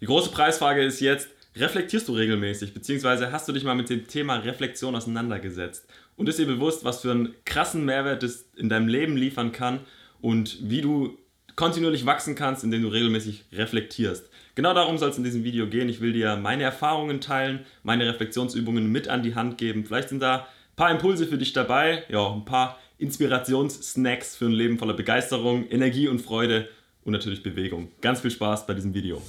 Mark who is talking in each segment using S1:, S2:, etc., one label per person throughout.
S1: Die große Preisfrage ist jetzt, reflektierst du regelmäßig, beziehungsweise hast du dich mal mit dem Thema Reflexion auseinandergesetzt und ist dir bewusst, was für einen krassen Mehrwert es in deinem Leben liefern kann und wie du kontinuierlich wachsen kannst, indem du regelmäßig reflektierst. Genau darum soll es in diesem Video gehen. Ich will dir meine Erfahrungen teilen, meine Reflexionsübungen mit an die Hand geben. Vielleicht sind da ein paar Impulse für dich dabei, ja, ein paar Inspirationssnacks für ein Leben voller Begeisterung, Energie und Freude und natürlich Bewegung. Ganz viel Spaß bei diesem Video.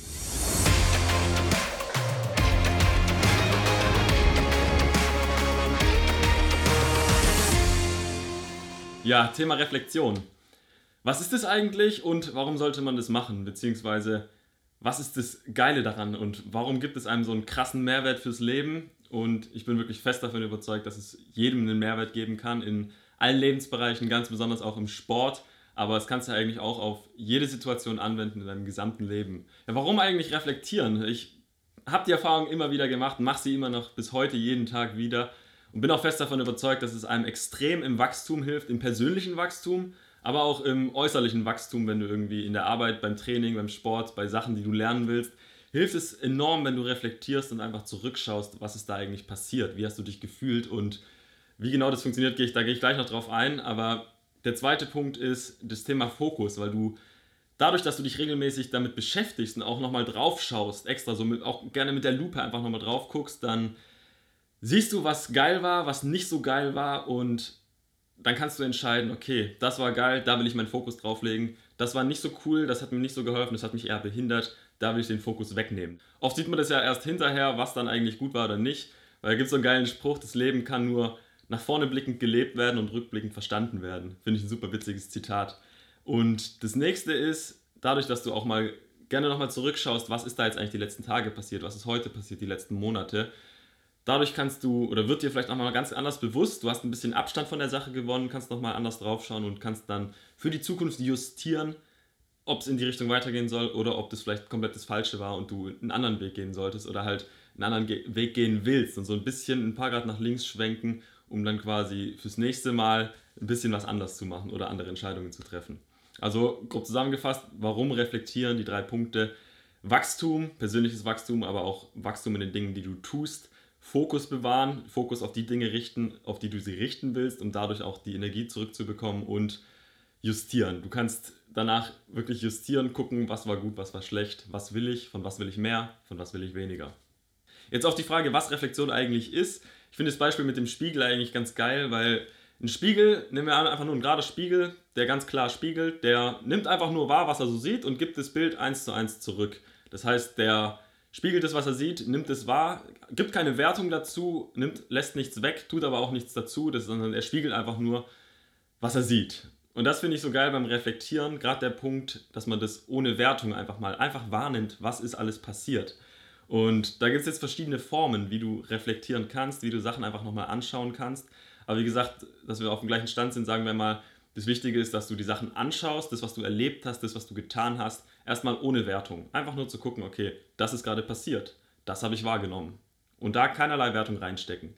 S1: Ja, Thema Reflexion. Was ist das eigentlich und warum sollte man das machen? Beziehungsweise, was ist das Geile daran und warum gibt es einem so einen krassen Mehrwert fürs Leben? Und ich bin wirklich fest davon überzeugt, dass es jedem einen Mehrwert geben kann in allen Lebensbereichen, ganz besonders auch im Sport. Aber das kannst du eigentlich auch auf jede Situation anwenden in deinem gesamten Leben. Ja, warum eigentlich reflektieren? Ich habe die Erfahrung immer wieder gemacht, mache sie immer noch bis heute jeden Tag wieder und bin auch fest davon überzeugt, dass es einem extrem im Wachstum hilft, im persönlichen Wachstum, aber auch im äußerlichen Wachstum, wenn du irgendwie in der Arbeit, beim Training, beim Sport, bei Sachen, die du lernen willst, hilft es enorm, wenn du reflektierst und einfach zurückschaust, was ist da eigentlich passiert, wie hast du dich gefühlt? Und wie genau das funktioniert, da gehe ich gleich noch drauf ein, aber der zweite Punkt ist das Thema Fokus, weil du dadurch, dass du dich regelmäßig damit beschäftigst und auch nochmal drauf schaust, extra so mit, auch gerne mit der Lupe einfach nochmal drauf guckst, dann siehst du, was geil war, was nicht so geil war und dann kannst du entscheiden, okay, das war geil, da will ich meinen Fokus drauflegen. Das war nicht so cool, das hat mir nicht so geholfen, das hat mich eher behindert, da will ich den Fokus wegnehmen. Oft sieht man das ja erst hinterher, was dann eigentlich gut war oder nicht, weil da gibt es so einen geilen Spruch, das Leben kann nur nach vorne blickend gelebt werden und rückblickend verstanden werden. Finde ich ein super witziges Zitat. Und das nächste ist, dadurch, dass du auch mal gerne nochmal zurückschaust, was ist da jetzt eigentlich die letzten Tage passiert, was ist heute passiert, die letzten Monate, Dadurch kannst du oder wird dir vielleicht auch mal ganz anders bewusst, du hast ein bisschen Abstand von der Sache gewonnen, kannst nochmal anders draufschauen und kannst dann für die Zukunft justieren, ob es in die Richtung weitergehen soll oder ob das vielleicht komplett das Falsche war und du einen anderen Weg gehen solltest oder halt einen anderen Ge Weg gehen willst und so ein bisschen ein paar Grad nach links schwenken, um dann quasi fürs nächste Mal ein bisschen was anders zu machen oder andere Entscheidungen zu treffen. Also grob zusammengefasst, warum reflektieren die drei Punkte? Wachstum, persönliches Wachstum, aber auch Wachstum in den Dingen, die du tust Fokus bewahren, Fokus auf die Dinge richten, auf die du sie richten willst, um dadurch auch die Energie zurückzubekommen und justieren. Du kannst danach wirklich justieren, gucken, was war gut, was war schlecht, was will ich, von was will ich mehr, von was will ich weniger. Jetzt auf die Frage, was Reflexion eigentlich ist. Ich finde das Beispiel mit dem Spiegel eigentlich ganz geil, weil ein Spiegel, nehmen wir an, einfach nur ein gerader Spiegel, der ganz klar spiegelt, der nimmt einfach nur wahr, was er so sieht und gibt das Bild eins zu eins zurück. Das heißt, der spiegelt es, was er sieht, nimmt es wahr, gibt keine Wertung dazu, nimmt, lässt nichts weg, tut aber auch nichts dazu, das, sondern er spiegelt einfach nur, was er sieht. Und das finde ich so geil beim Reflektieren, gerade der Punkt, dass man das ohne Wertung einfach mal einfach wahrnimmt, was ist alles passiert. Und da gibt es jetzt verschiedene Formen, wie du reflektieren kannst, wie du Sachen einfach nochmal anschauen kannst. Aber wie gesagt, dass wir auf dem gleichen Stand sind, sagen wir mal, das Wichtige ist, dass du die Sachen anschaust, das, was du erlebt hast, das, was du getan hast, erstmal ohne Wertung. Einfach nur zu gucken, okay, das ist gerade passiert, das habe ich wahrgenommen. Und da keinerlei Wertung reinstecken.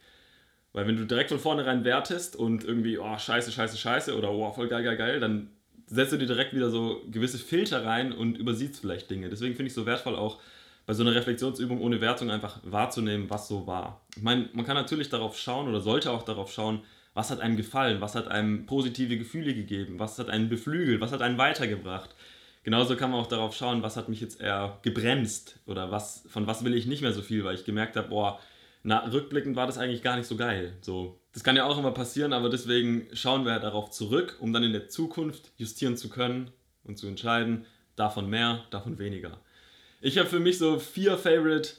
S1: Weil wenn du direkt von vornherein wertest und irgendwie, oh, scheiße, scheiße, scheiße oder oh, voll geil, geil, geil, dann setzt du dir direkt wieder so gewisse Filter rein und übersiehst vielleicht Dinge. Deswegen finde ich es so wertvoll auch bei so einer Reflexionsübung ohne Wertung einfach wahrzunehmen, was so war. Ich meine, man kann natürlich darauf schauen oder sollte auch darauf schauen, was hat einem gefallen, was hat einem positive Gefühle gegeben, was hat einen beflügelt, was hat einen weitergebracht. Genauso kann man auch darauf schauen, was hat mich jetzt eher gebremst oder was, von was will ich nicht mehr so viel, weil ich gemerkt habe, boah, na, rückblickend war das eigentlich gar nicht so geil. So, das kann ja auch immer passieren, aber deswegen schauen wir darauf zurück, um dann in der Zukunft justieren zu können und zu entscheiden, davon mehr, davon weniger. Ich habe für mich so vier Favorite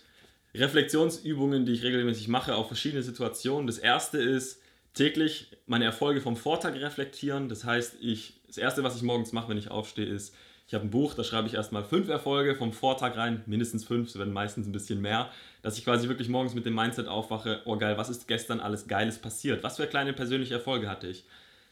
S1: Reflexionsübungen, die ich regelmäßig mache auf verschiedene Situationen. Das erste ist täglich meine Erfolge vom Vortag reflektieren. Das heißt, ich, das erste, was ich morgens mache, wenn ich aufstehe, ist ich habe ein Buch, da schreibe ich erstmal fünf Erfolge vom Vortag rein, mindestens fünf, es werden meistens ein bisschen mehr, dass ich quasi wirklich morgens mit dem Mindset aufwache, oh geil, was ist gestern alles Geiles passiert? Was für kleine persönliche Erfolge hatte ich?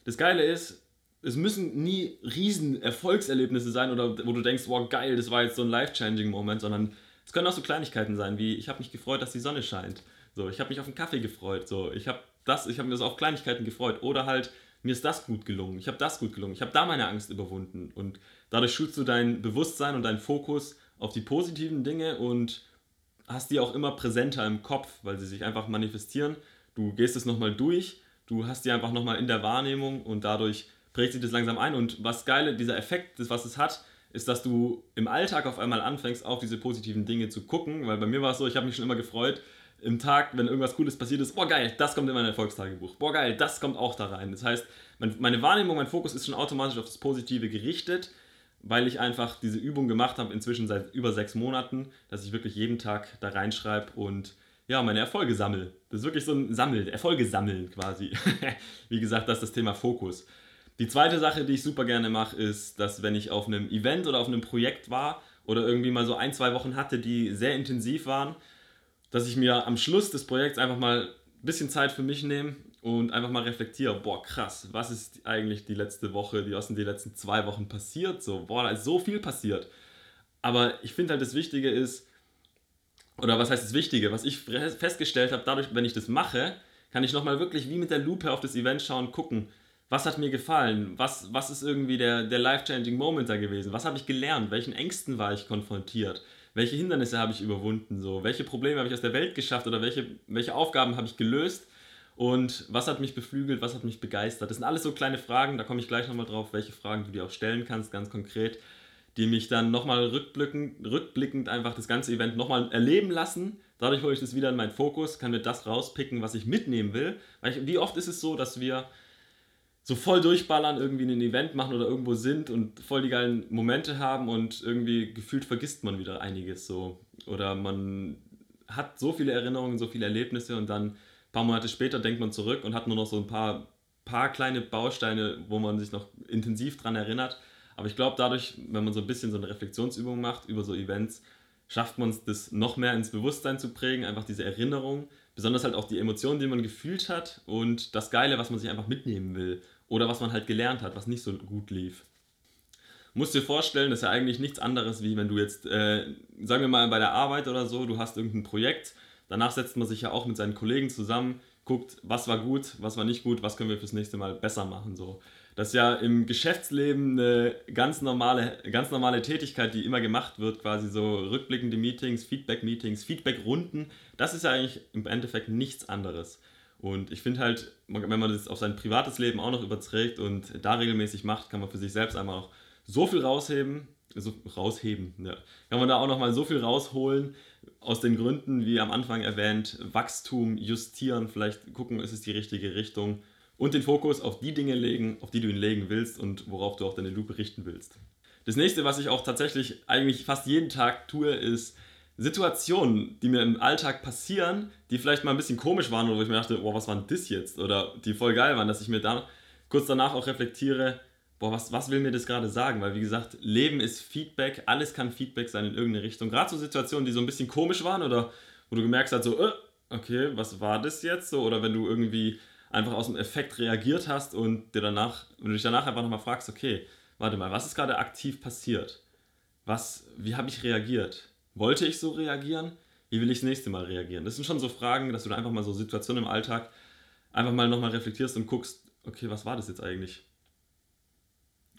S1: Das Geile ist, es müssen nie riesen Erfolgserlebnisse sein oder wo du denkst, wow geil, das war jetzt so ein life-changing Moment, sondern es können auch so Kleinigkeiten sein, wie ich habe mich gefreut, dass die Sonne scheint. So, ich habe mich auf einen Kaffee gefreut. So, ich habe das, ich habe mir so auf Kleinigkeiten gefreut. Oder halt, mir ist das gut gelungen, ich habe das gut gelungen, ich habe da meine Angst überwunden. Und dadurch schulst du dein Bewusstsein und deinen Fokus auf die positiven Dinge und hast die auch immer präsenter im Kopf, weil sie sich einfach manifestieren. Du gehst es nochmal durch, du hast die einfach nochmal in der Wahrnehmung und dadurch prägt sich das langsam ein. Und was geile, dieser Effekt, was es hat, ist, dass du im Alltag auf einmal anfängst, auf diese positiven Dinge zu gucken. Weil bei mir war es so, ich habe mich schon immer gefreut, im Tag, wenn irgendwas Cooles passiert ist, boah geil, das kommt in mein Erfolgstagebuch. Boah geil, das kommt auch da rein. Das heißt, meine Wahrnehmung, mein Fokus ist schon automatisch auf das Positive gerichtet, weil ich einfach diese Übung gemacht habe, inzwischen seit über sechs Monaten, dass ich wirklich jeden Tag da reinschreibe und ja, meine Erfolge sammle. Das ist wirklich so ein Sammeln, Erfolge sammeln quasi. Wie gesagt, das ist das Thema Fokus. Die zweite Sache, die ich super gerne mache, ist, dass wenn ich auf einem Event oder auf einem Projekt war oder irgendwie mal so ein, zwei Wochen hatte, die sehr intensiv waren, dass ich mir am Schluss des Projekts einfach mal ein bisschen Zeit für mich nehme und einfach mal reflektiere, boah, krass, was ist eigentlich die letzte Woche, die, was sind die letzten zwei Wochen passiert? So, boah, da ist so viel passiert. Aber ich finde halt, das Wichtige ist, oder was heißt das Wichtige? Was ich festgestellt habe, dadurch, wenn ich das mache, kann ich nochmal wirklich wie mit der Lupe auf das Event schauen, gucken, was hat mir gefallen, was, was ist irgendwie der, der life-changing Moment da gewesen, was habe ich gelernt, welchen Ängsten war ich konfrontiert, welche Hindernisse habe ich überwunden, so, welche Probleme habe ich aus der Welt geschafft oder welche, welche Aufgaben habe ich gelöst und was hat mich beflügelt, was hat mich begeistert. Das sind alles so kleine Fragen, da komme ich gleich nochmal drauf, welche Fragen du dir auch stellen kannst, ganz konkret, die mich dann nochmal rückblickend, rückblickend einfach das ganze Event nochmal erleben lassen. Dadurch hole ich das wieder in meinen Fokus, kann mir das rauspicken, was ich mitnehmen will. Weil ich, wie oft ist es so, dass wir so voll durchballern, irgendwie ein Event machen oder irgendwo sind und voll die geilen Momente haben und irgendwie gefühlt vergisst man wieder einiges so. Oder man hat so viele Erinnerungen, so viele Erlebnisse und dann ein paar Monate später denkt man zurück und hat nur noch so ein paar, paar kleine Bausteine, wo man sich noch intensiv dran erinnert. Aber ich glaube, dadurch, wenn man so ein bisschen so eine Reflexionsübung macht über so Events, schafft man es, das noch mehr ins Bewusstsein zu prägen, einfach diese Erinnerung besonders halt auch die Emotionen, die man gefühlt hat und das Geile, was man sich einfach mitnehmen will oder was man halt gelernt hat, was nicht so gut lief. Musst dir vorstellen, das ist ja eigentlich nichts anderes, wie wenn du jetzt, äh, sagen wir mal bei der Arbeit oder so, du hast irgendein Projekt, danach setzt man sich ja auch mit seinen Kollegen zusammen, guckt, was war gut, was war nicht gut, was können wir fürs nächste Mal besser machen. So das ist ja im Geschäftsleben eine ganz normale, ganz normale Tätigkeit, die immer gemacht wird, quasi so rückblickende Meetings, Feedback-Meetings, Feedback-Runden. Das ist ja eigentlich im Endeffekt nichts anderes. Und ich finde halt, wenn man das auf sein privates Leben auch noch überträgt und da regelmäßig macht, kann man für sich selbst einmal noch so viel rausheben, so rausheben, ja. Kann man da auch noch mal so viel rausholen aus den Gründen, wie am Anfang erwähnt, Wachstum justieren, vielleicht gucken, ist es die richtige Richtung und den Fokus auf die Dinge legen, auf die du ihn legen willst und worauf du auch deine Lupe richten willst. Das nächste, was ich auch tatsächlich eigentlich fast jeden Tag tue, ist Situationen, die mir im Alltag passieren, die vielleicht mal ein bisschen komisch waren oder wo ich mir dachte, boah, was war denn das jetzt? Oder die voll geil waren, dass ich mir da kurz danach auch reflektiere, boah, was, was will mir das gerade sagen? Weil wie gesagt, Leben ist Feedback, alles kann Feedback sein in irgendeine Richtung. Gerade so Situationen, die so ein bisschen komisch waren oder wo du gemerkt hast, so, äh, okay, was war das jetzt? So, oder wenn du irgendwie einfach aus dem Effekt reagiert hast und dir danach, wenn du dich danach einfach nochmal fragst, okay, warte mal, was ist gerade aktiv passiert? Was, wie habe ich reagiert? Wollte ich so reagieren? Wie will ich das nächste Mal reagieren? Das sind schon so Fragen, dass du da einfach mal so Situationen im Alltag einfach mal nochmal reflektierst und guckst, okay, was war das jetzt eigentlich?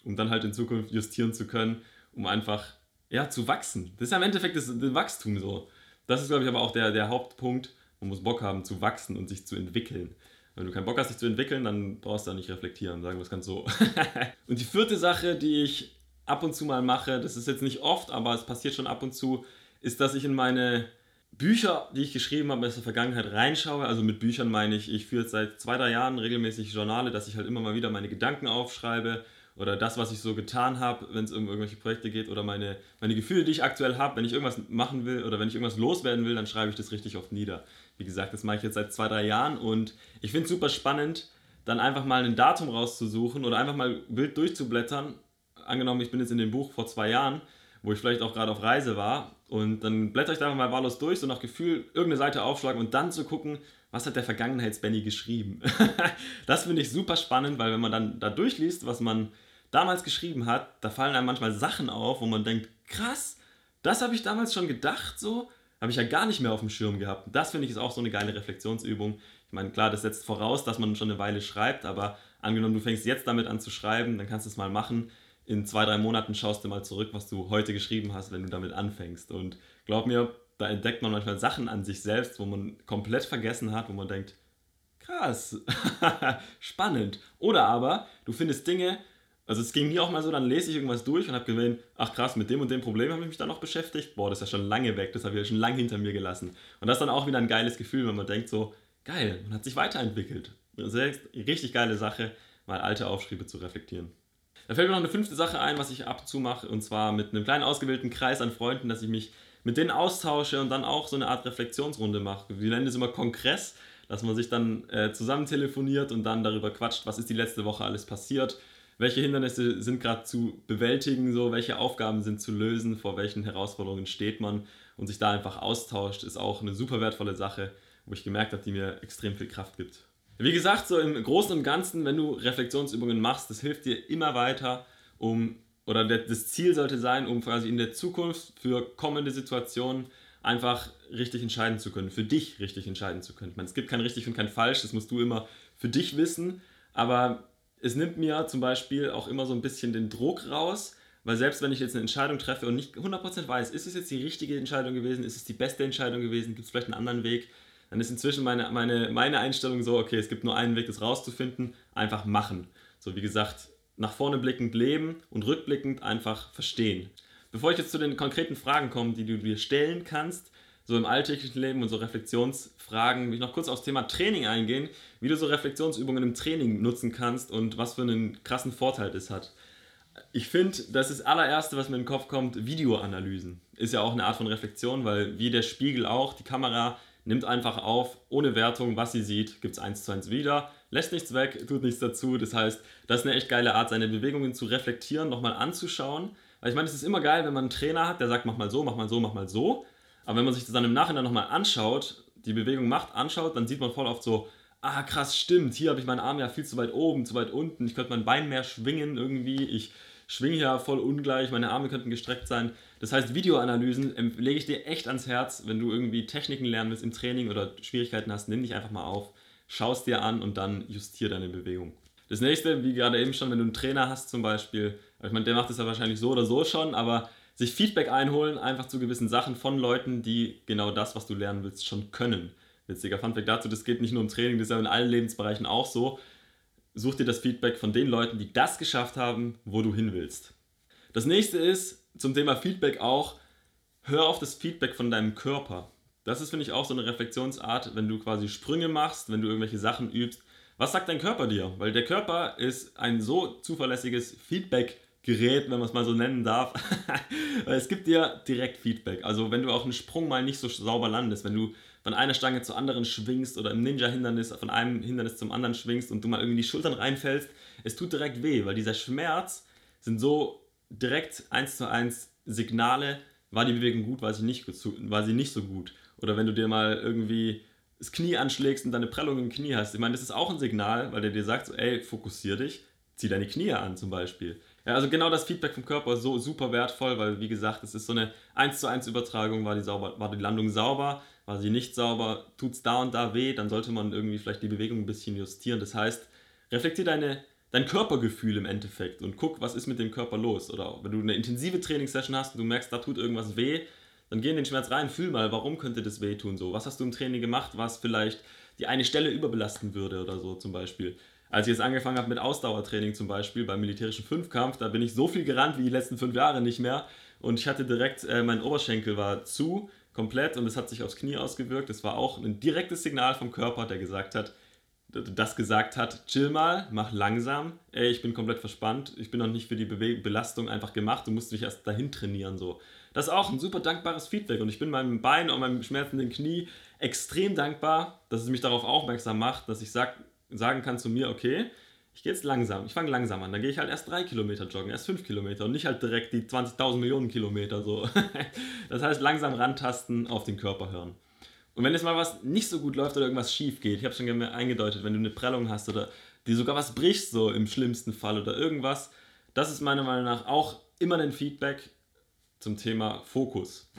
S1: Um dann halt in Zukunft justieren zu können, um einfach, ja, zu wachsen. Das ist ja im Endeffekt das, das Wachstum so. Das ist, glaube ich, aber auch der, der Hauptpunkt. Man muss Bock haben zu wachsen und sich zu entwickeln. Wenn du keinen Bock hast, dich zu entwickeln, dann brauchst du da nicht reflektieren, sagen wir es ganz so. und die vierte Sache, die ich ab und zu mal mache, das ist jetzt nicht oft, aber es passiert schon ab und zu, ist, dass ich in meine Bücher, die ich geschrieben habe aus der Vergangenheit, reinschaue. Also mit Büchern meine ich, ich führe seit zwei, drei Jahren regelmäßig Journale, dass ich halt immer mal wieder meine Gedanken aufschreibe oder das, was ich so getan habe, wenn es um irgendwelche Projekte geht oder meine, meine Gefühle, die ich aktuell habe, wenn ich irgendwas machen will oder wenn ich irgendwas loswerden will, dann schreibe ich das richtig oft nieder. Wie gesagt, das mache ich jetzt seit zwei, drei Jahren und ich finde es super spannend, dann einfach mal ein Datum rauszusuchen oder einfach mal wild durchzublättern. Angenommen, ich bin jetzt in dem Buch vor zwei Jahren, wo ich vielleicht auch gerade auf Reise war und dann blätter ich da mal wahllos durch, so nach Gefühl irgendeine Seite aufschlagen und dann zu gucken, was hat der Vergangenheits-Benny geschrieben. das finde ich super spannend, weil wenn man dann da durchliest, was man damals geschrieben hat, da fallen einem manchmal Sachen auf, wo man denkt, krass, das habe ich damals schon gedacht, so habe ich ja gar nicht mehr auf dem Schirm gehabt. Das finde ich ist auch so eine geile Reflexionsübung. Ich meine, klar, das setzt voraus, dass man schon eine Weile schreibt, aber angenommen, du fängst jetzt damit an zu schreiben, dann kannst du es mal machen. In zwei, drei Monaten schaust du mal zurück, was du heute geschrieben hast, wenn du damit anfängst. Und glaub mir, da entdeckt man manchmal Sachen an sich selbst, wo man komplett vergessen hat, wo man denkt, krass, spannend. Oder aber du findest Dinge, also es ging mir auch mal so, dann lese ich irgendwas durch und habe gesehen, ach krass, mit dem und dem Problem habe ich mich dann noch beschäftigt. Boah, das ist ja schon lange weg, das habe ich ja schon lange hinter mir gelassen. Und das ist dann auch wieder ein geiles Gefühl, wenn man denkt so, geil, man hat sich weiterentwickelt. Das ist richtig geile Sache, mal alte Aufschriebe zu reflektieren. Da fällt mir noch eine fünfte Sache ein, was ich ab und zwar mit einem kleinen ausgewählten Kreis an Freunden, dass ich mich mit denen austausche und dann auch so eine Art Reflexionsrunde mache. Wir nennen das immer Kongress, dass man sich dann äh, zusammen telefoniert und dann darüber quatscht, was ist die letzte Woche alles passiert, welche Hindernisse sind gerade zu bewältigen, so welche Aufgaben sind zu lösen, vor welchen Herausforderungen steht man und sich da einfach austauscht, ist auch eine super wertvolle Sache, wo ich gemerkt habe, die mir extrem viel Kraft gibt. Wie gesagt, so im Großen und Ganzen, wenn du Reflexionsübungen machst, das hilft dir immer weiter, um, oder das Ziel sollte sein, um quasi in der Zukunft für kommende Situationen einfach richtig entscheiden zu können, für dich richtig entscheiden zu können. Ich meine, es gibt kein richtig und kein falsch, das musst du immer für dich wissen, aber es nimmt mir zum Beispiel auch immer so ein bisschen den Druck raus, weil selbst wenn ich jetzt eine Entscheidung treffe und nicht 100% weiß, ist es jetzt die richtige Entscheidung gewesen, ist es die beste Entscheidung gewesen, gibt es vielleicht einen anderen Weg, dann ist inzwischen meine, meine, meine Einstellung so, okay, es gibt nur einen Weg, das rauszufinden, einfach machen. So wie gesagt, nach vorne blickend leben und rückblickend einfach verstehen. Bevor ich jetzt zu den konkreten Fragen komme, die du dir stellen kannst, so im alltäglichen Leben und so Reflexionsfragen, will ich noch kurz aufs Thema Training eingehen, wie du so Reflexionsübungen im Training nutzen kannst und was für einen krassen Vorteil das hat. Ich finde, das ist das allererste, was mir in den Kopf kommt, Videoanalysen. Ist ja auch eine Art von Reflexion, weil wie der Spiegel auch, die Kamera nimmt einfach auf, ohne Wertung, was sie sieht, gibt es eins zu eins wieder, lässt nichts weg, tut nichts dazu. Das heißt, das ist eine echt geile Art, seine Bewegungen zu reflektieren, nochmal anzuschauen. Weil ich meine, es ist immer geil, wenn man einen Trainer hat, der sagt, mach mal so, mach mal so, mach mal so. Aber wenn man sich das dann im Nachhinein nochmal anschaut, die Bewegung macht, anschaut, dann sieht man voll oft so, ah krass, stimmt, hier habe ich meinen Arm ja viel zu weit oben, zu weit unten, ich könnte mein Bein mehr schwingen irgendwie, ich schwinge ja voll ungleich, meine Arme könnten gestreckt sein. Das heißt, Videoanalysen lege ich dir echt ans Herz, wenn du irgendwie Techniken lernen willst im Training oder Schwierigkeiten hast, nimm dich einfach mal auf, schau es dir an und dann justier deine Bewegung. Das nächste, wie gerade eben schon, wenn du einen Trainer hast zum Beispiel, ich meine, der macht das ja wahrscheinlich so oder so schon, aber sich Feedback einholen, einfach zu gewissen Sachen von Leuten, die genau das, was du lernen willst, schon können. Witziger Funfact dazu, das geht nicht nur im Training, das ist ja in allen Lebensbereichen auch so such dir das Feedback von den Leuten, die das geschafft haben, wo du hin willst. Das nächste ist zum Thema Feedback auch, hör auf das Feedback von deinem Körper. Das ist, finde ich, auch so eine Reflexionsart, wenn du quasi Sprünge machst, wenn du irgendwelche Sachen übst. Was sagt dein Körper dir? Weil der Körper ist ein so zuverlässiges Feedback-Gerät, wenn man es mal so nennen darf. Weil es gibt dir direkt Feedback. Also wenn du auch einen Sprung mal nicht so sauber landest, wenn du von einer Stange zur anderen schwingst oder im Ninja-Hindernis von einem Hindernis zum anderen schwingst und du mal irgendwie die Schultern reinfällst, es tut direkt weh, weil dieser Schmerz sind so direkt eins zu eins Signale, war die Bewegung gut, war sie nicht, war sie nicht so gut. Oder wenn du dir mal irgendwie das Knie anschlägst und deine Prellung im Knie hast. Ich meine, das ist auch ein Signal, weil der dir sagt, so, ey, fokussier dich, zieh deine Knie an zum Beispiel. Ja, also genau das Feedback vom Körper ist so super wertvoll, weil wie gesagt, es ist so eine 1 zu 1 Übertragung, war die, sauber, war die Landung sauber, war sie nicht sauber, tut es da und da weh, dann sollte man irgendwie vielleicht die Bewegung ein bisschen justieren. Das heißt, reflektier deine, dein Körpergefühl im Endeffekt und guck, was ist mit dem Körper los. Oder wenn du eine intensive Trainingssession hast und du merkst, da tut irgendwas weh, dann geh in den Schmerz rein, fühl mal, warum könnte das wehtun so? Was hast du im Training gemacht, was vielleicht die eine Stelle überbelasten würde oder so zum Beispiel? Als ich jetzt angefangen habe mit Ausdauertraining zum Beispiel beim militärischen Fünfkampf, da bin ich so viel gerannt wie die letzten fünf Jahre nicht mehr. Und ich hatte direkt, äh, mein Oberschenkel war zu, komplett, und es hat sich aufs Knie ausgewirkt. Das war auch ein direktes Signal vom Körper, der gesagt hat, das gesagt hat, chill mal, mach langsam, ey, ich bin komplett verspannt, ich bin noch nicht für die Be Belastung einfach gemacht, du musst dich erst dahin trainieren, so. Das ist auch ein super dankbares Feedback und ich bin meinem Bein und meinem schmerzenden Knie extrem dankbar, dass es mich darauf aufmerksam macht, dass ich sage, sagen kann zu mir, okay, ich gehe jetzt langsam, ich fange langsam an, dann gehe ich halt erst drei Kilometer joggen, erst fünf Kilometer und nicht halt direkt die 20.000 Millionen Kilometer so. das heißt, langsam rantasten, auf den Körper hören. Und wenn jetzt mal was nicht so gut läuft oder irgendwas schief geht, ich habe schon eingedeutet, wenn du eine Prellung hast oder die sogar was brichst, so im schlimmsten Fall oder irgendwas, das ist meiner Meinung nach auch immer ein Feedback zum Thema Fokus.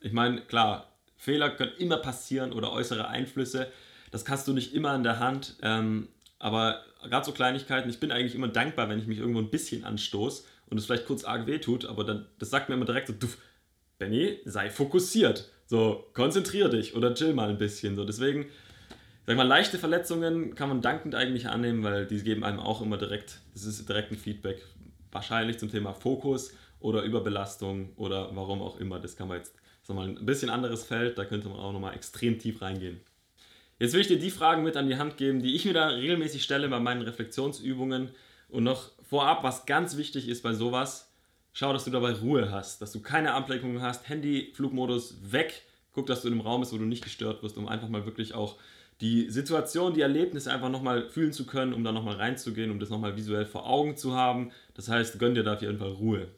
S1: Ich meine, klar, Fehler können immer passieren oder äußere Einflüsse. Das hast du nicht immer in der Hand, ähm, aber gerade so Kleinigkeiten, ich bin eigentlich immer dankbar, wenn ich mich irgendwo ein bisschen anstoße und es vielleicht kurz arg wehtut, aber dann, das sagt mir immer direkt so, duff, Benny, sei fokussiert. So, konzentrier dich oder chill mal ein bisschen. So, deswegen, sag mal, leichte Verletzungen kann man dankend eigentlich annehmen, weil die geben einem auch immer direkt, das ist direkt ein Feedback. Wahrscheinlich zum Thema Fokus oder Überbelastung oder warum auch immer. Das kann man jetzt, sag mal, ein bisschen anderes Feld, da könnte man auch nochmal extrem tief reingehen. Jetzt will ich dir die Fragen mit an die Hand geben, die ich mir da regelmäßig stelle bei meinen Reflexionsübungen. Und noch vorab, was ganz wichtig ist bei sowas, schau, dass du dabei Ruhe hast, dass du keine Ablenkungen hast, Handy, Flugmodus weg, guck, dass du in einem Raum bist, wo du nicht gestört wirst, um einfach mal wirklich auch die Situation, die Erlebnisse einfach nochmal fühlen zu können, um da nochmal reinzugehen, um das nochmal visuell vor Augen zu haben. Das heißt, gönn dir da auf jeden Fall Ruhe.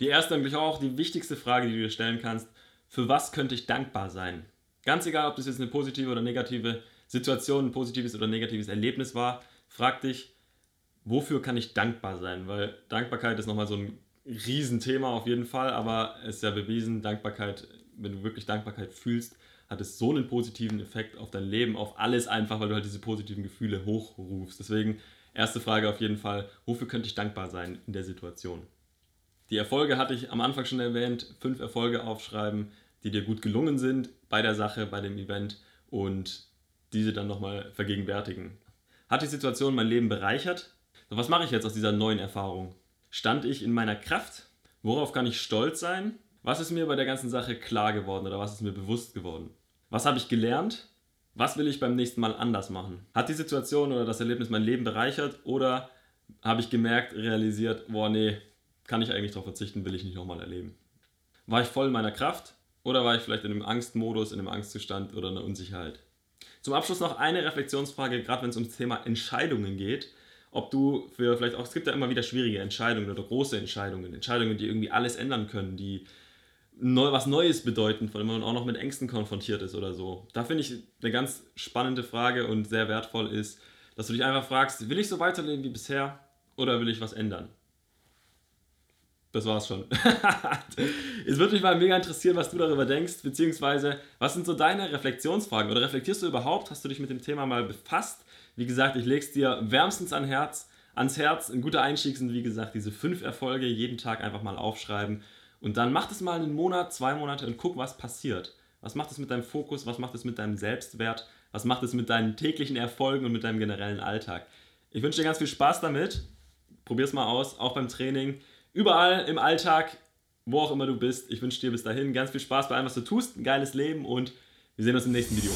S1: Die erste eigentlich auch die wichtigste Frage, die du dir stellen kannst, für was könnte ich dankbar sein? Ganz egal, ob das jetzt eine positive oder negative Situation, ein positives oder negatives Erlebnis war, frag dich, wofür kann ich dankbar sein? Weil Dankbarkeit ist nochmal so ein Riesenthema auf jeden Fall, aber es ist ja bewiesen, Dankbarkeit, wenn du wirklich Dankbarkeit fühlst, hat es so einen positiven Effekt auf dein Leben, auf alles einfach, weil du halt diese positiven Gefühle hochrufst. Deswegen erste Frage auf jeden Fall, wofür könnte ich dankbar sein in der Situation? Die Erfolge hatte ich am Anfang schon erwähnt, fünf Erfolge aufschreiben, die dir gut gelungen sind bei der Sache, bei dem Event und diese dann nochmal vergegenwärtigen. Hat die Situation mein Leben bereichert? Was mache ich jetzt aus dieser neuen Erfahrung? Stand ich in meiner Kraft? Worauf kann ich stolz sein? Was ist mir bei der ganzen Sache klar geworden oder was ist mir bewusst geworden? Was habe ich gelernt? Was will ich beim nächsten Mal anders machen? Hat die Situation oder das Erlebnis mein Leben bereichert oder habe ich gemerkt, realisiert, boah, nee, kann ich eigentlich darauf verzichten, will ich nicht nochmal erleben? War ich voll in meiner Kraft oder war ich vielleicht in einem Angstmodus, in einem Angstzustand oder einer Unsicherheit? Zum Abschluss noch eine Reflexionsfrage, gerade wenn es ums Thema Entscheidungen geht ob du für vielleicht auch, es gibt ja immer wieder schwierige Entscheidungen oder große Entscheidungen, Entscheidungen, die irgendwie alles ändern können, die neu, was Neues bedeuten, vor allem wenn man auch noch mit Ängsten konfrontiert ist oder so. Da finde ich eine ganz spannende Frage und sehr wertvoll ist, dass du dich einfach fragst, will ich so weiterleben wie bisher oder will ich was ändern? Das war's schon. es würde mich mal mega interessieren, was du darüber denkst, beziehungsweise was sind so deine Reflexionsfragen oder reflektierst du überhaupt? Hast du dich mit dem Thema mal befasst? Wie gesagt, ich lege es dir wärmstens an Herz, ans Herz. Ein guter Einstieg sind, wie gesagt, diese fünf Erfolge jeden Tag einfach mal aufschreiben. Und dann mach es mal einen Monat, zwei Monate und guck, was passiert. Was macht es mit deinem Fokus? Was macht es mit deinem Selbstwert? Was macht es mit deinen täglichen Erfolgen und mit deinem generellen Alltag? Ich wünsche dir ganz viel Spaß damit. Probier es mal aus, auch beim Training. Überall im Alltag, wo auch immer du bist. Ich wünsche dir bis dahin ganz viel Spaß bei allem, was du tust. Ein geiles Leben und wir sehen uns im nächsten Video.